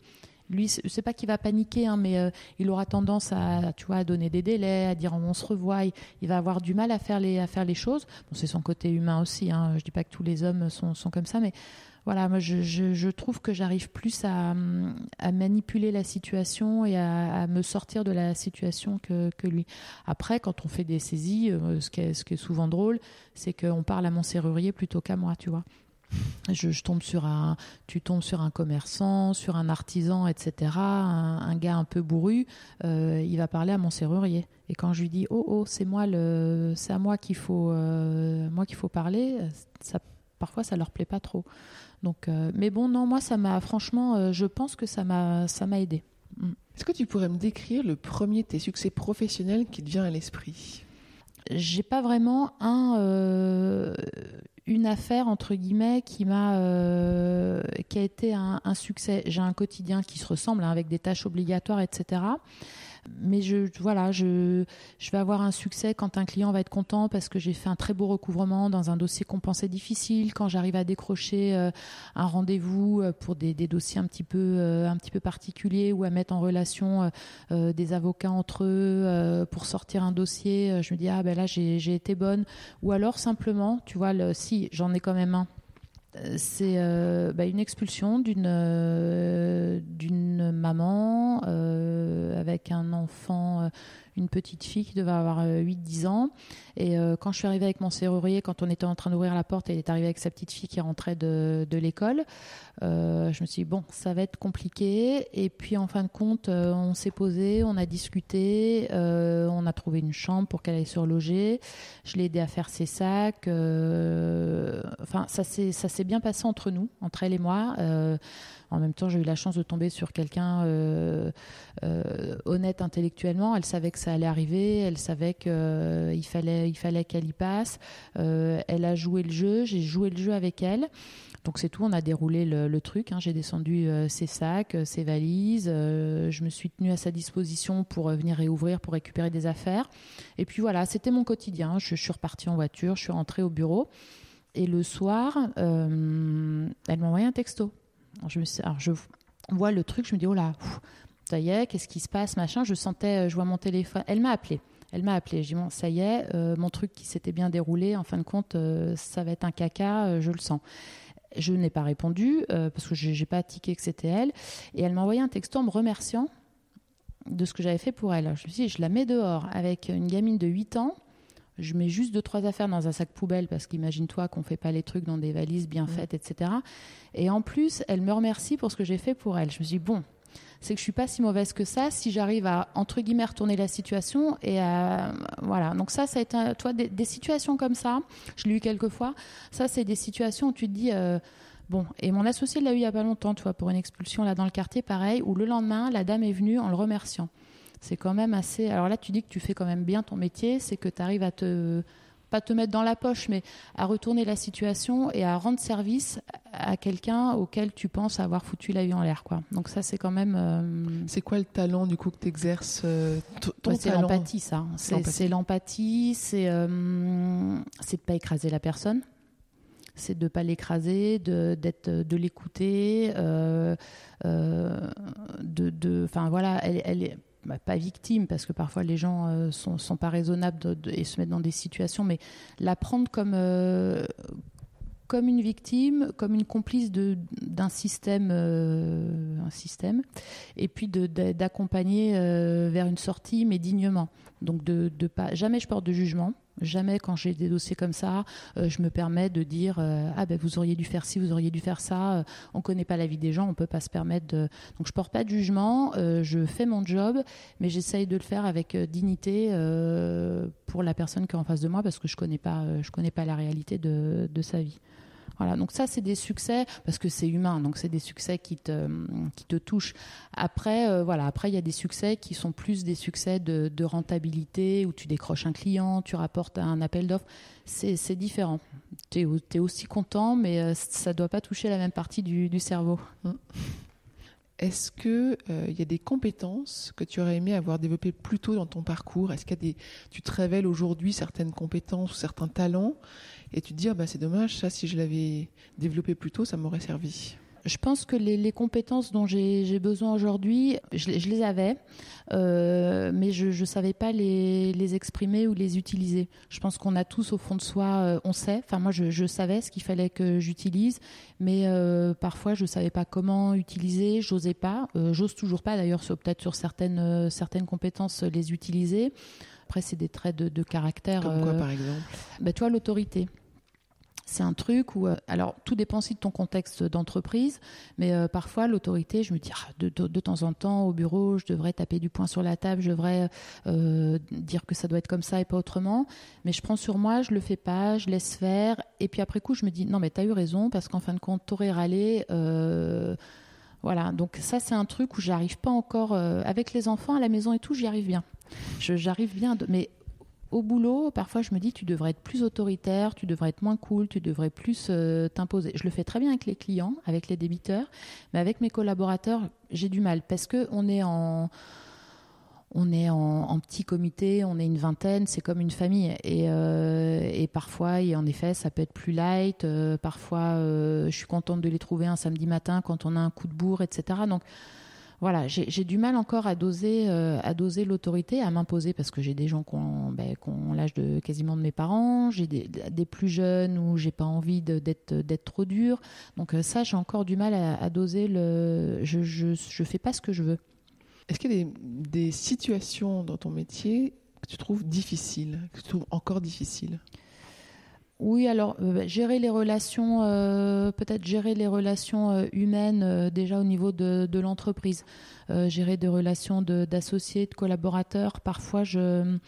Lui, c'est pas qu'il va paniquer, hein, mais euh, il aura tendance à, tu vois, à donner des délais, à dire on se revoit. Il, va avoir du mal à faire les, à faire les choses. C'est son côté humain aussi. Hein. Je dis pas que tous les hommes sont, sont comme ça, mais voilà, moi je, trouve que j'arrive plus à, manipuler la situation et à, me sortir de la situation que, lui. Après, quand on fait des saisies, euh, ce qui est, souvent drôle, c'est qu'on parle à mon serrurier plutôt qu'à moi, tu vois. Je, tombe sur un, tu tombes sur un commerçant, sur un artisan, etc. Un, gars un peu bourru, euh, il va parler à mon serrurier. Et quand je lui dis oh oh c'est à moi qu'il faut, euh, moi qu'il faut parler, parfois ça leur plaît pas trop. Donc, euh, mais bon, non, moi, ça m'a, franchement, euh, je pense que ça m'a, ça m'a aidé. Mm. Est-ce que tu pourrais me décrire le premier de tes succès professionnels qui te vient à l'esprit? J'ai pas vraiment un, euh, une affaire entre guillemets qui m'a, qui a été un, succès. J'ai un quotidien qui se ressemble hein, avec des tâches obligatoires, etc. Mais je, voilà, je, vais avoir un succès quand un client va être content parce que j'ai fait un très beau recouvrement dans un dossier qu'on pensait difficile, quand j'arrive à décrocher euh, un rendez-vous euh, pour des, des, dossiers un petit peu, euh, un petit peu particuliers ou à mettre en relation des avocats entre eux pour sortir un dossier. Je me dis ah ben là j'ai été bonne. Ou alors simplement, tu vois, le, si j'en ai quand même un c'est euh, bah, une expulsion d'une euh, d'une maman euh, avec un enfant une petite fille qui devait avoir 8-10 euh, ans. Et euh, quand je suis arrivée avec mon serrurier, quand on était en train d'ouvrir la porte, elle est arrivée avec sa petite fille qui rentrait de, l'école. Euh, je me suis dit, bon, ça va être compliqué. Et puis en fin de compte, on s'est posé, on a discuté, on a trouvé une chambre pour qu'elle aille surloger. Je l'ai aidé à faire ses sacs. enfin, ça s'est bien passé entre nous, entre elle et moi. En même temps, j'ai eu la chance de tomber sur quelqu'un euh, euh, honnête intellectuellement. Elle savait que ça allait arriver, elle savait qu'il euh, fallait, il fallait qu'elle y passe. elle a joué le jeu, j'ai joué le jeu avec elle. Donc c'est tout, on a déroulé le, truc. Hein. J'ai descendu ses sacs, ses valises. je me suis tenue à sa disposition pour venir réouvrir, pour récupérer des affaires. Et puis voilà, c'était mon quotidien. Je, suis repartie en voiture, je suis rentrée au bureau. Et le soir, elle m'a envoyé un texto. Je, alors je vois le truc, je me dis, oh là, ça y est, qu'est-ce qui se passe, machin. Je sentais, euh, je vois mon téléphone. Elle m'a appelé. Elle m'a appelé. Je dis, bon, ça y est, euh, mon truc qui s'était bien déroulé, en fin de compte, euh, ça va être un caca, je le sens. Je n'ai pas répondu parce que je n'ai pas tiqué que c'était elle. Et elle m'a envoyé un texto en me remerciant de ce que j'avais fait pour elle. Je me suis dit, je la mets dehors avec une gamine de 8 ans je mets juste deux trois affaires dans un sac poubelle parce qu'imagine-toi qu'on fait pas les trucs dans des valises bien faites, etc. Et en plus, elle me remercie pour ce que j'ai fait pour elle. Je me suis dit, bon, c'est que je suis pas si mauvaise que ça si j'arrive à entre guillemets retourner la situation et à voilà. Donc ça, ça a été, toi, des, situations comme ça. Je l'ai eu quelques fois. Ça, c'est des situations où tu te dis. Euh, bon, et mon associé l'a eu il y a pas longtemps, tu vois, pour une expulsion là dans le quartier, pareil, où le lendemain, la dame est venue en le remerciant c'est quand même assez. Alors là, tu dis que tu fais quand même bien ton métier, c'est que tu arrives à te pas te mettre dans la poche, mais à retourner la situation et à rendre service à quelqu'un auquel tu penses avoir foutu la vie en l'air. Quoi. Donc ça, c'est quand même... Euh, c'est quoi le talent du coup que tu exerces euh, bah, C'est l'empathie, ça. C'est l'empathie, c'est euh, c'est de pas écraser la personne c'est de ne pas l'écraser, de, d'être, de l'écouter, euh, de, enfin voilà, elle, elle est bah, pas victime parce que parfois les gens euh, sont, sont pas raisonnables et se mettent dans des situations, mais la prendre comme euh, comme une victime, comme une complice d'un système, euh, système, et puis d'accompagner vers une sortie, mais dignement. Donc de pas jamais je porte de jugement. Jamais quand j'ai des dossiers comme ça, euh, je me permets de dire euh, ah ben vous auriez dû faire ci, vous auriez dû faire ça. Euh, on connaît pas la vie des gens, on peut pas se permettre de. Donc je porte pas de jugement, je fais mon job, mais j'essaye de le faire avec dignité pour la personne qui est en face de moi parce que je connais pas, je connais pas la réalité de, de sa vie. Voilà, donc ça c'est des succès parce que c'est humain, donc c'est des succès qui te qui te touchent. Après euh, voilà, après il y a des succès qui sont plus des succès de, rentabilité où tu décroches un client, tu rapportes un appel d'offres, c'est différent. Tu es, aussi content, mais euh, ça doit pas toucher la même partie du, cerveau. Hein. Est-ce que euh, il y a des compétences que tu aurais aimé avoir développées plus tôt dans ton parcours? Est-ce qu'il tu te révèles aujourd'hui certaines compétences ou certains talents? Et tu te dis ah bah, c'est dommage ça si je l'avais développé plus tôt ça m'aurait servi je pense que les, compétences dont j'ai besoin aujourd'hui, je, les avais, euh, mais je ne savais pas les, exprimer ou les utiliser. Je pense qu'on a tous au fond de soi, euh, on sait, enfin moi je, savais ce qu'il fallait que j'utilise, mais euh, parfois je ne savais pas comment utiliser, j'osais pas, j'ose toujours pas d'ailleurs, peut-être sur certaines, certaines compétences les utiliser. Après c'est des traits de, caractère. Comme quoi par exemple bah, Toi l'autorité c'est un truc où, euh, alors tout dépend aussi de ton contexte d'entreprise, mais euh, parfois l'autorité, je me dis ah, de, temps en temps au bureau, je devrais taper du poing sur la table, je devrais euh, dire que ça doit être comme ça et pas autrement, mais je prends sur moi, je le fais pas, je laisse faire, et puis après coup je me dis non mais tu as eu raison parce qu'en fin de compte t'aurais râlé. voilà, donc ça c'est un truc où j'arrive pas encore avec les enfants à la maison et tout, j'y arrive bien. J'arrive bien, mais au boulot, parfois je me dis tu devrais être plus autoritaire, tu devrais être moins cool, tu devrais plus euh, t'imposer. Je le fais très bien avec les clients, avec les débiteurs, mais avec mes collaborateurs, j'ai du mal parce que on est en on est en, petit comité, on est une vingtaine, c'est comme une famille. Et, euh, parfois, et en effet, ça peut être plus light. Euh, parfois, je suis contente de les trouver un samedi matin quand on a un coup de bourre, etc. Donc, voilà, j'ai du mal encore à doser, euh, à doser l'autorité, à m'imposer parce que j'ai des gens qui ont, ben, l'âge de quasiment de mes parents, j'ai des, plus jeunes où j'ai pas envie d'être trop dur. Donc euh, ça, j'ai encore du mal à, doser le. Je, je, fais pas ce que je veux. Est-ce qu'il y a des, des situations dans ton métier que tu trouves difficiles, que tu trouves encore difficiles? Oui, alors euh, bah, gérer les relations, euh, peut-être gérer les relations euh, humaines déjà au niveau de, l'entreprise, gérer des relations d'associés, de, collaborateurs. Parfois, je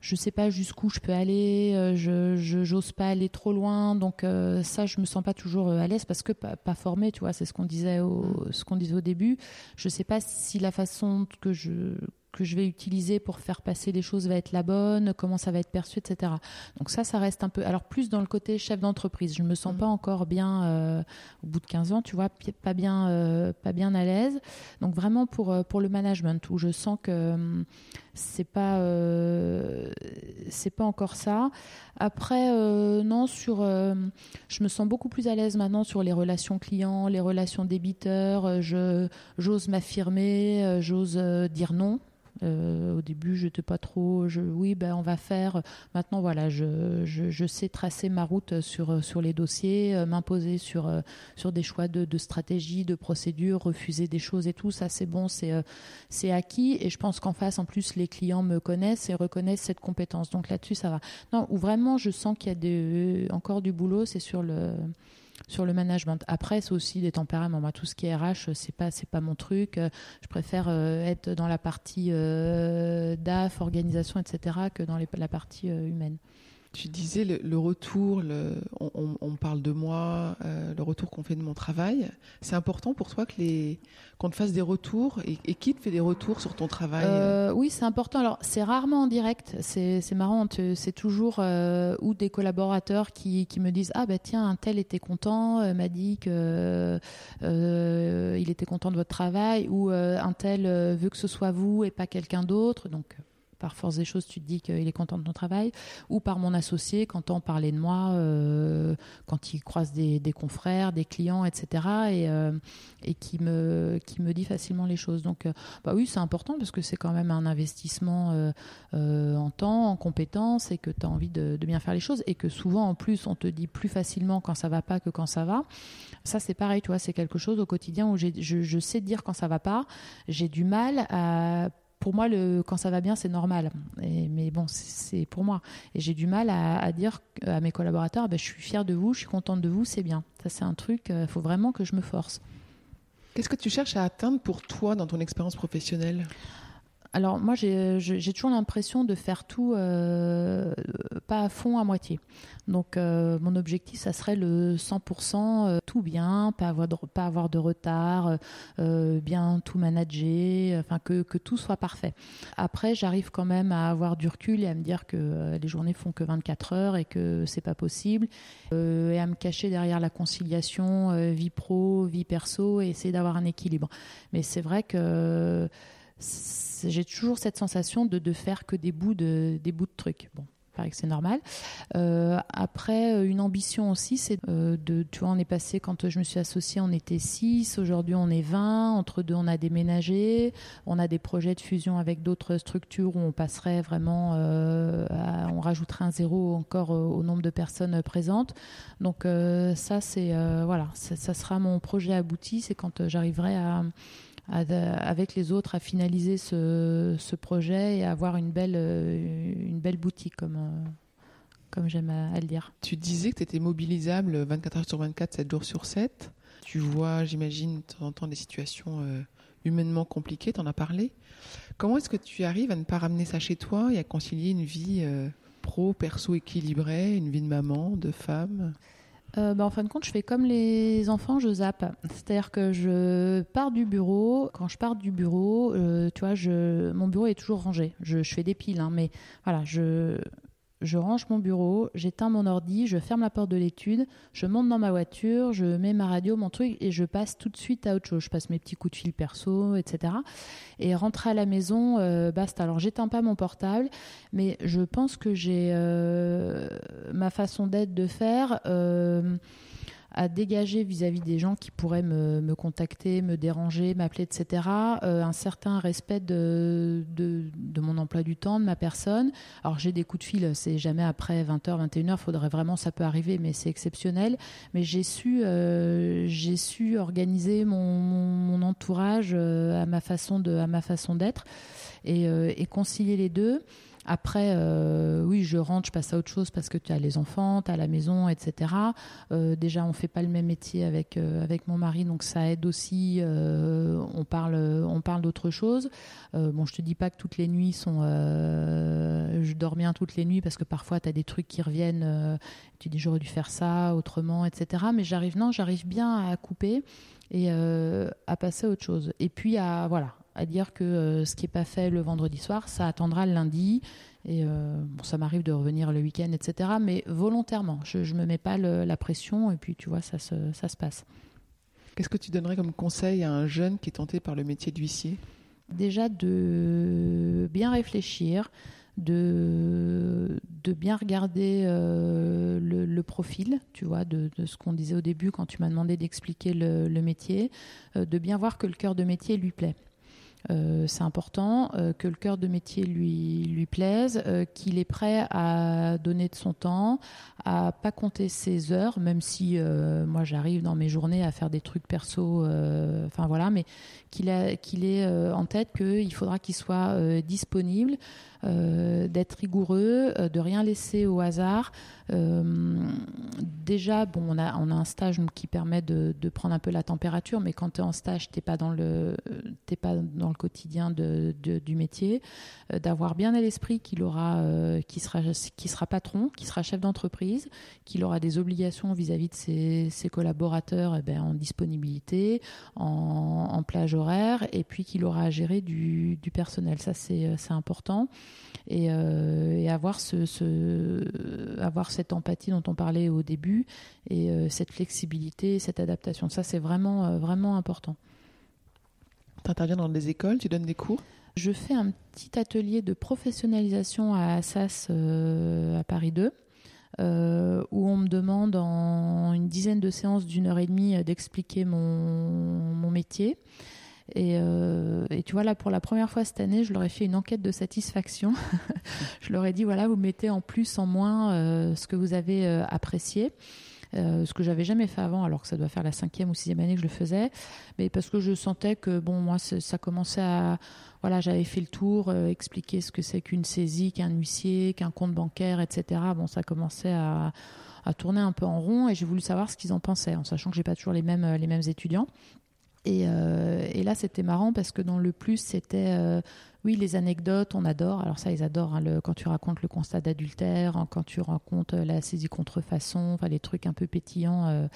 je sais pas jusqu'où je peux aller, je j'ose pas aller trop loin, donc ça je me sens pas toujours à l'aise parce que pas, pas formée, tu vois, c'est ce qu'on disait au ce qu'on disait au début. Je sais pas si la façon que je que je vais utiliser pour faire passer les choses va être la bonne, comment ça va être perçu, etc. Donc ça, ça reste un peu. Alors plus dans le côté chef d'entreprise, je me sens mmh. pas encore bien euh, au bout de 15 ans, tu vois, pas bien, euh, pas bien à l'aise. Donc vraiment pour euh, pour le management où je sens que hum, c'est pas c'est pas encore ça. Après non sur, je me sens beaucoup plus à l'aise maintenant sur les relations clients, les relations débiteurs. je j'ose m'affirmer, j'ose dire non euh, au début, je n'étais pas trop. Oui, ben on va faire. Maintenant, voilà, je, sais tracer ma route sur les dossiers, euh, m'imposer sur euh, sur des choix de, stratégie, de procédure, refuser des choses et tout. Ça, c'est bon, c'est c'est acquis. Et je pense qu'en face, en plus, les clients me connaissent et reconnaissent cette compétence. Donc là-dessus, ça va. Non, où vraiment, je sens qu'il y a des, encore du boulot, c'est sur le sur le management. Après, c'est aussi des tempéraments. Moi, tout ce qui est RH, c'est pas c'est pas mon truc. Je préfère euh, être dans la partie euh, DAF, organisation, etc., que dans la partie euh, humaine. Tu disais le, retour, le, on, parle de moi, euh, le retour qu'on fait de mon travail. C'est important pour toi qu'on te fasse des retours et, qui te fait des retours sur ton travail euh, Oui, c'est important. Alors c'est rarement en direct. C'est marrant. C'est toujours euh, ou des collaborateurs qui, me disent ah ben tiens un tel était content, m'a dit que il était content de votre travail ou un tel veut que ce soit vous et pas quelqu'un d'autre. Donc par force des choses, tu te dis qu'il est content de ton travail, ou par mon associé, quand on parlait de moi, euh, quand il croise des, confrères, des clients, etc., et, euh, et qui, me, qui me dit facilement les choses. Donc, euh, bah oui, c'est important parce que c'est quand même un investissement en temps, en compétences, et que tu as envie de, bien faire les choses, et que souvent, en plus, on te dit plus facilement quand ça va pas que quand ça va. Ça, c'est pareil, tu vois, c'est quelque chose au quotidien où je, je sais dire quand ça va pas. J'ai du mal à pour moi, quand ça va bien, c'est normal. mais bon, c'est pour moi. Et j'ai du mal à, dire à mes collaborateurs, ben, je suis fière de vous, je suis contente de vous, c'est bien. Ça, c'est un truc, il euh, faut vraiment que je me force. Qu'est-ce que tu cherches à atteindre pour toi dans ton expérience professionnelle? Alors moi j'ai toujours l'impression de faire tout euh, pas à fond à moitié. Donc euh, mon objectif ça serait le 100% euh, tout bien, pas avoir de, pas avoir de retard, bien tout manager, enfin que, que tout soit parfait. Après j'arrive quand même à avoir du recul et à me dire que les journées font que 24 heures et que c'est pas possible et à me cacher derrière la conciliation vie pro, vie perso et essayer d'avoir un équilibre. Mais c'est vrai que j'ai toujours cette sensation de, de faire que des bouts de, trucs. Bon, paraît que c'est normal. Euh, après, euh, une ambition aussi, c'est euh, de, tu vois, on est passé, quand je me suis associée, on était 6, aujourd'hui on est 20, entre deux on a déménagé, on a des projets de fusion avec d'autres structures où on passerait vraiment, on rajouterait un zéro encore au nombre de personnes présentes. Donc ça, c'est, voilà, ça sera mon projet abouti, c'est quand j'arriverai à avec les autres à finaliser ce, projet et à avoir une belle, euh, une belle boutique, comme, euh, comme j'aime à, le dire. Tu disais que tu étais mobilisable 24 heures sur 24, 7 jours sur 7. Tu vois, j'imagine, de temps en temps des situations euh, humainement compliquées, tu en as parlé. Comment est-ce que tu arrives à ne pas ramener ça chez toi et à concilier une vie pro, perso équilibrée, une vie de maman, de femme? Euh, bah, en fin de compte, je fais comme les enfants, je zappe. C'est-à-dire que je pars du bureau. Quand je pars du bureau, euh, tu vois, je, mon bureau est toujours rangé. Je, fais des piles, hein, mais voilà, je, je range mon bureau, j'éteins mon ordi, je ferme la porte de l'étude, je monte dans ma voiture, je mets ma radio, mon truc et je passe tout de suite à autre chose. Je passe mes petits coups de fil perso, etc. Et rentrer à la maison, euh, basta. Alors j'éteins pas mon portable, mais je pense que j'ai euh, ma façon d'être, de faire. Euh, à dégager vis-à-vis des gens qui pourraient me, me contacter, me déranger, m'appeler, etc., euh, un certain respect de, de, mon emploi du temps, de ma personne. Alors j'ai des coups de fil, c'est jamais après 20h, 21h, faudrait vraiment, ça peut arriver, mais c'est exceptionnel. Mais j'ai su, euh, su organiser mon, mon, entourage euh, à ma façon de, à ma façon d'être et, et concilier les deux. Après, euh, oui, je rentre, je passe à autre chose parce que tu as les enfants, tu as la maison, etc. Euh, déjà, on fait pas le même métier avec euh, avec mon mari, donc ça aide aussi. on parle on parle d'autre chose. bon, je te dis pas que toutes les nuits sont. je dors bien toutes les nuits parce que parfois tu as des trucs qui reviennent. tu dis j'aurais dû faire ça autrement, etc. Mais j'arrive non, j'arrive bien à couper et à passer à autre chose. Et puis à voilà à dire que euh, ce qui n'est pas fait le vendredi soir, ça attendra le lundi. Et euh, bon, ça m'arrive de revenir le week-end, etc. Mais volontairement, je ne me mets pas la pression et puis tu vois, ça se, ça se passe. Qu'est-ce que tu donnerais comme conseil à un jeune qui est tenté par le métier d'huissier? Déjà de bien réfléchir, de, de bien regarder euh, le, profil, tu vois, de, ce qu'on disait au début quand tu m'as demandé d'expliquer le, métier, de bien voir que le cœur de métier lui plaît. Euh, c'est important euh, que le cœur de métier lui, lui plaise, euh, qu'il est prêt à donner de son temps, à pas compter ses heures, même si moi j'arrive dans mes journées à faire des trucs perso, enfin voilà, mais qu'il qu'il ait en tête qu'il faudra qu'il soit disponible, d'être rigoureux, de rien laisser au hasard. déjà, bon, on a, on a un stage qui permet de, prendre un peu la température, mais quand tu es en stage, t'es pas dans le, t'es pas le quotidien du métier, d'avoir bien à l'esprit qu'il aura, qui sera, sera patron, qui sera chef d'entreprise, qu'il aura des obligations vis-à-vis de ses, collaborateurs eh ben, en disponibilité, en, plage horaire, et puis qu'il aura à gérer du, personnel. Ça, c'est important. Et, et avoir, avoir cette empathie dont on parlait au début et cette flexibilité, cette adaptation. Ça, c'est vraiment, vraiment important. Tu interviens dans des écoles, tu donnes des cours Je fais un petit atelier de professionnalisation à Assas euh, à Paris 2. Euh, où on me demande en une dizaine de séances d'une heure et demie euh, d'expliquer mon, mon, métier. Et, et, tu vois, là, pour la première fois cette année, je leur ai fait une enquête de satisfaction. je leur ai dit, voilà, vous mettez en plus, en moins ce que vous avez apprécié. Euh, ce que j'avais jamais fait avant, alors que ça doit faire la cinquième ou sixième année que je le faisais, mais parce que je sentais que bon, moi, ça commençait à, voilà, j'avais fait le tour, euh, expliquer ce que c'est qu'une saisie, qu'un huissier, qu'un compte bancaire, etc. Bon, ça commençait à, tourner un peu en rond, et j'ai voulu savoir ce qu'ils en pensaient, en sachant que j'ai pas toujours les mêmes les mêmes étudiants. Et, euh, et, là, c'était marrant parce que dans le plus, c'était euh, oui, les anecdotes, on adore. Alors ça, ils adorent hein, quand tu racontes le constat d'adultère, hein, quand tu racontes la saisie contrefaçon, les trucs un peu pétillants, euh,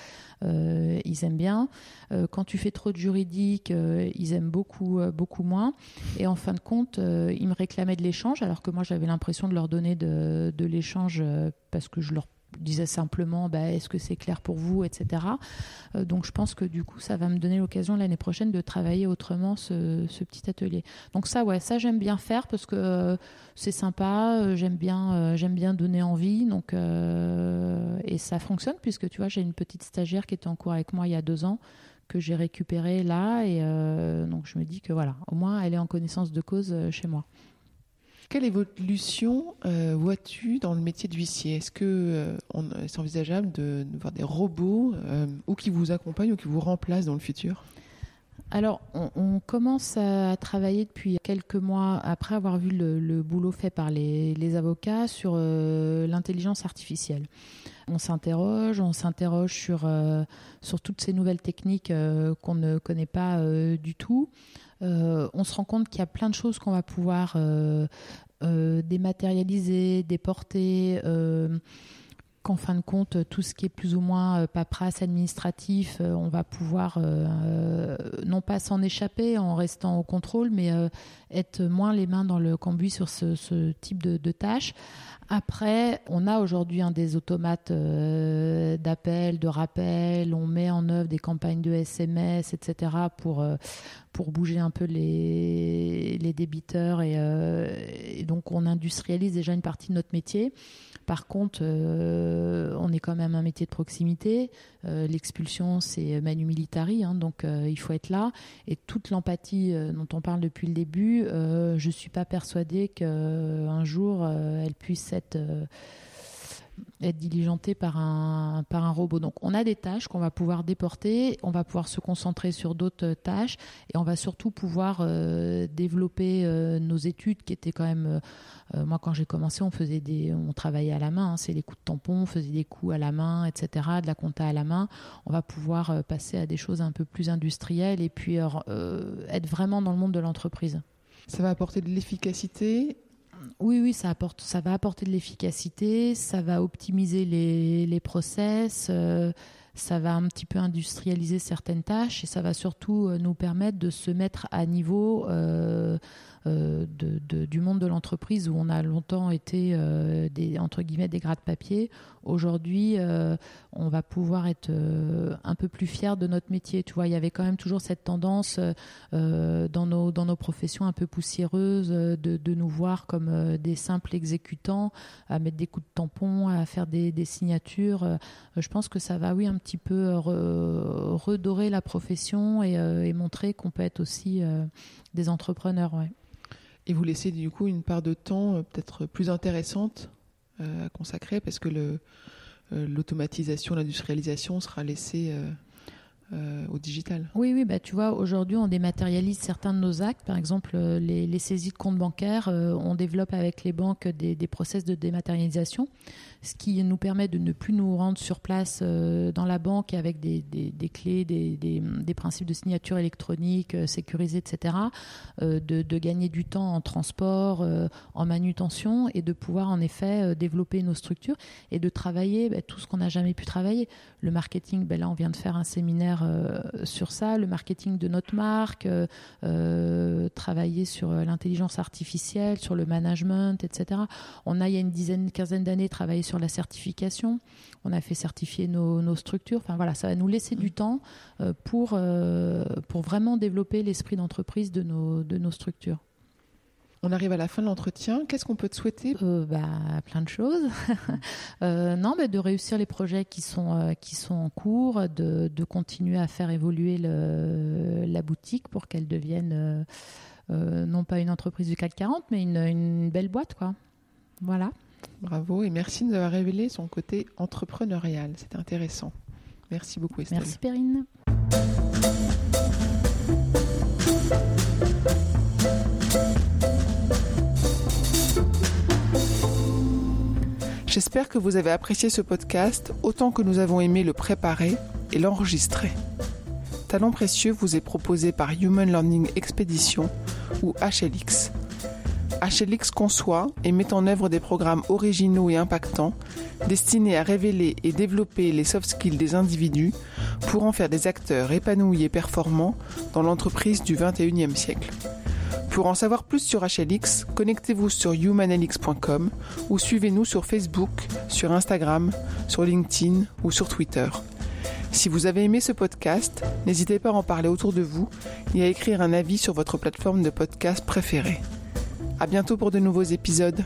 euh ils aiment bien. Euh, quand tu fais trop de juridique, euh, ils aiment beaucoup, beaucoup moins. Et en fin de compte, ils me réclamaient de l'échange, alors que moi j'avais l'impression de leur donner de, de l'échange parce que je leur disais simplement bah, est-ce que c'est clair pour vous, etc. Euh, donc je pense que du coup ça va me donner l'occasion l'année prochaine de travailler autrement ce, petit atelier. Donc ça ouais ça j'aime bien faire parce que euh, c'est sympa, euh, j'aime bien bien donner envie donc et ça fonctionne puisque tu vois j'ai une petite stagiaire qui était en cours avec moi il y a deux ans que j'ai récupérée là et donc je me dis que voilà au moins elle est en connaissance de cause chez moi. Quelle évolution euh, vois-tu dans le métier d'huissier? Est-ce que euh, c'est envisageable de, voir des robots euh, ou qui vous accompagnent ou qui vous remplacent dans le futur? Alors, on, commence à travailler depuis quelques mois, après avoir vu le, boulot fait par les, avocats, sur l'intelligence artificielle. On s'interroge, on s'interroge sur, sur toutes ces nouvelles techniques qu'on ne connaît pas du tout. Euh, on se rend compte qu'il y a plein de choses qu'on va pouvoir euh, euh, dématérialiser, déporter qu'en fin de compte, tout ce qui est plus ou moins paperasse administratif, on va pouvoir non pas s'en échapper en restant au contrôle, mais être moins les mains dans le cambouis sur ce, type de, tâches. Après, on a aujourd'hui un des automates d'appel, de rappel, on met en œuvre des campagnes de SMS, etc. pour pour bouger un peu les, les débiteurs euh, et, donc on industrialise déjà une partie de notre métier. Par contre, euh, on est quand même un métier de proximité. Euh, l'expulsion, c'est manu militari, hein, donc il faut être là. Et toute l'empathie dont on parle depuis le début, je suis pas persuadée qu'un jour elle puisse être être diligenté par un, par un robot. Donc on a des tâches qu'on va pouvoir déporter, on va pouvoir se concentrer sur d'autres tâches et on va surtout pouvoir euh, développer euh, nos études qui étaient quand même... Euh, moi quand j'ai commencé on faisait des... on travaillait à la main, hein, c'est les coups de tampon, on faisait des coups à la main, etc., de la compta à la main. On va pouvoir passer à des choses un peu plus industrielles et puis être vraiment dans le monde de l'entreprise. Ça va apporter de l'efficacité oui, oui, ça, apporte, ça va apporter de l'efficacité, ça va optimiser les, process, euh, ça va un petit peu industrialiser certaines tâches et ça va surtout euh, nous permettre de se mettre à niveau euh, du monde de l'entreprise où on a longtemps été euh, des, entre guillemets des de papier. Aujourd'hui, euh, on va pouvoir être un peu plus fier de notre métier. Tu vois, il y avait quand même toujours cette tendance dans, nos, dans nos professions un peu poussiéreuses de, nous voir comme des simples exécutants, à mettre des coups de tampon, à faire des, signatures. je pense que ça va, oui, un petit peu redorer la profession et, montrer qu'on peut être aussi des entrepreneurs. Et vous laissez du coup une part de temps euh, peut-être plus intéressante euh, à consacrer parce que euh, l'automatisation, l'industrialisation sera laissée au digital. Oui, oui, bah, tu vois, aujourd'hui, on dématérialise certains de nos actes. Par exemple, les, saisies de comptes bancaires, on développe avec les banques des, des, process de dématérialisation, ce qui nous permet de ne plus nous rendre sur place dans la banque avec des, clés, des, principes de signature électronique sécurisés, etc., de, de, gagner du temps en transport, en manutention et de pouvoir en effet développer nos structures et de travailler bah, tout ce qu'on n'a jamais pu travailler. Le marketing, ben là, on vient de faire un séminaire euh, sur ça, le marketing de notre marque, euh, euh, travailler sur l'intelligence artificielle, sur le management, etc. On a, il y a une dizaine, quinzaine d'années, travaillé sur la certification. On a fait certifier nos, structures. Enfin voilà, ça va nous laisser du temps pour, pour vraiment développer l'esprit d'entreprise de nos, de nos structures. On arrive à la fin de l'entretien. Qu'est-ce qu'on peut te souhaiter? Euh, bah, Plein de choses. euh, non, mais de réussir les projets qui sont, euh, qui sont en cours, de, de, continuer à faire évoluer le, la boutique pour qu'elle devienne euh, euh, non pas une entreprise du CAC 40, mais une, une belle boîte. quoi. Voilà. Bravo et merci de nous avoir révélé son côté entrepreneurial. C'était intéressant. Merci beaucoup Estelle. Merci Perrine. J'espère que vous avez apprécié ce podcast autant que nous avons aimé le préparer et l'enregistrer. Talent précieux vous est proposé par Human Learning Expedition ou HLX. HLX conçoit et met en œuvre des programmes originaux et impactants destinés à révéler et développer les soft skills des individus pour en faire des acteurs épanouis et performants dans l'entreprise du 21e siècle. Pour en savoir plus sur HLX, connectez-vous sur humanlx.com ou suivez-nous sur Facebook, sur Instagram, sur LinkedIn ou sur Twitter. Si vous avez aimé ce podcast, n'hésitez pas à en parler autour de vous et à écrire un avis sur votre plateforme de podcast préférée. À bientôt pour de nouveaux épisodes.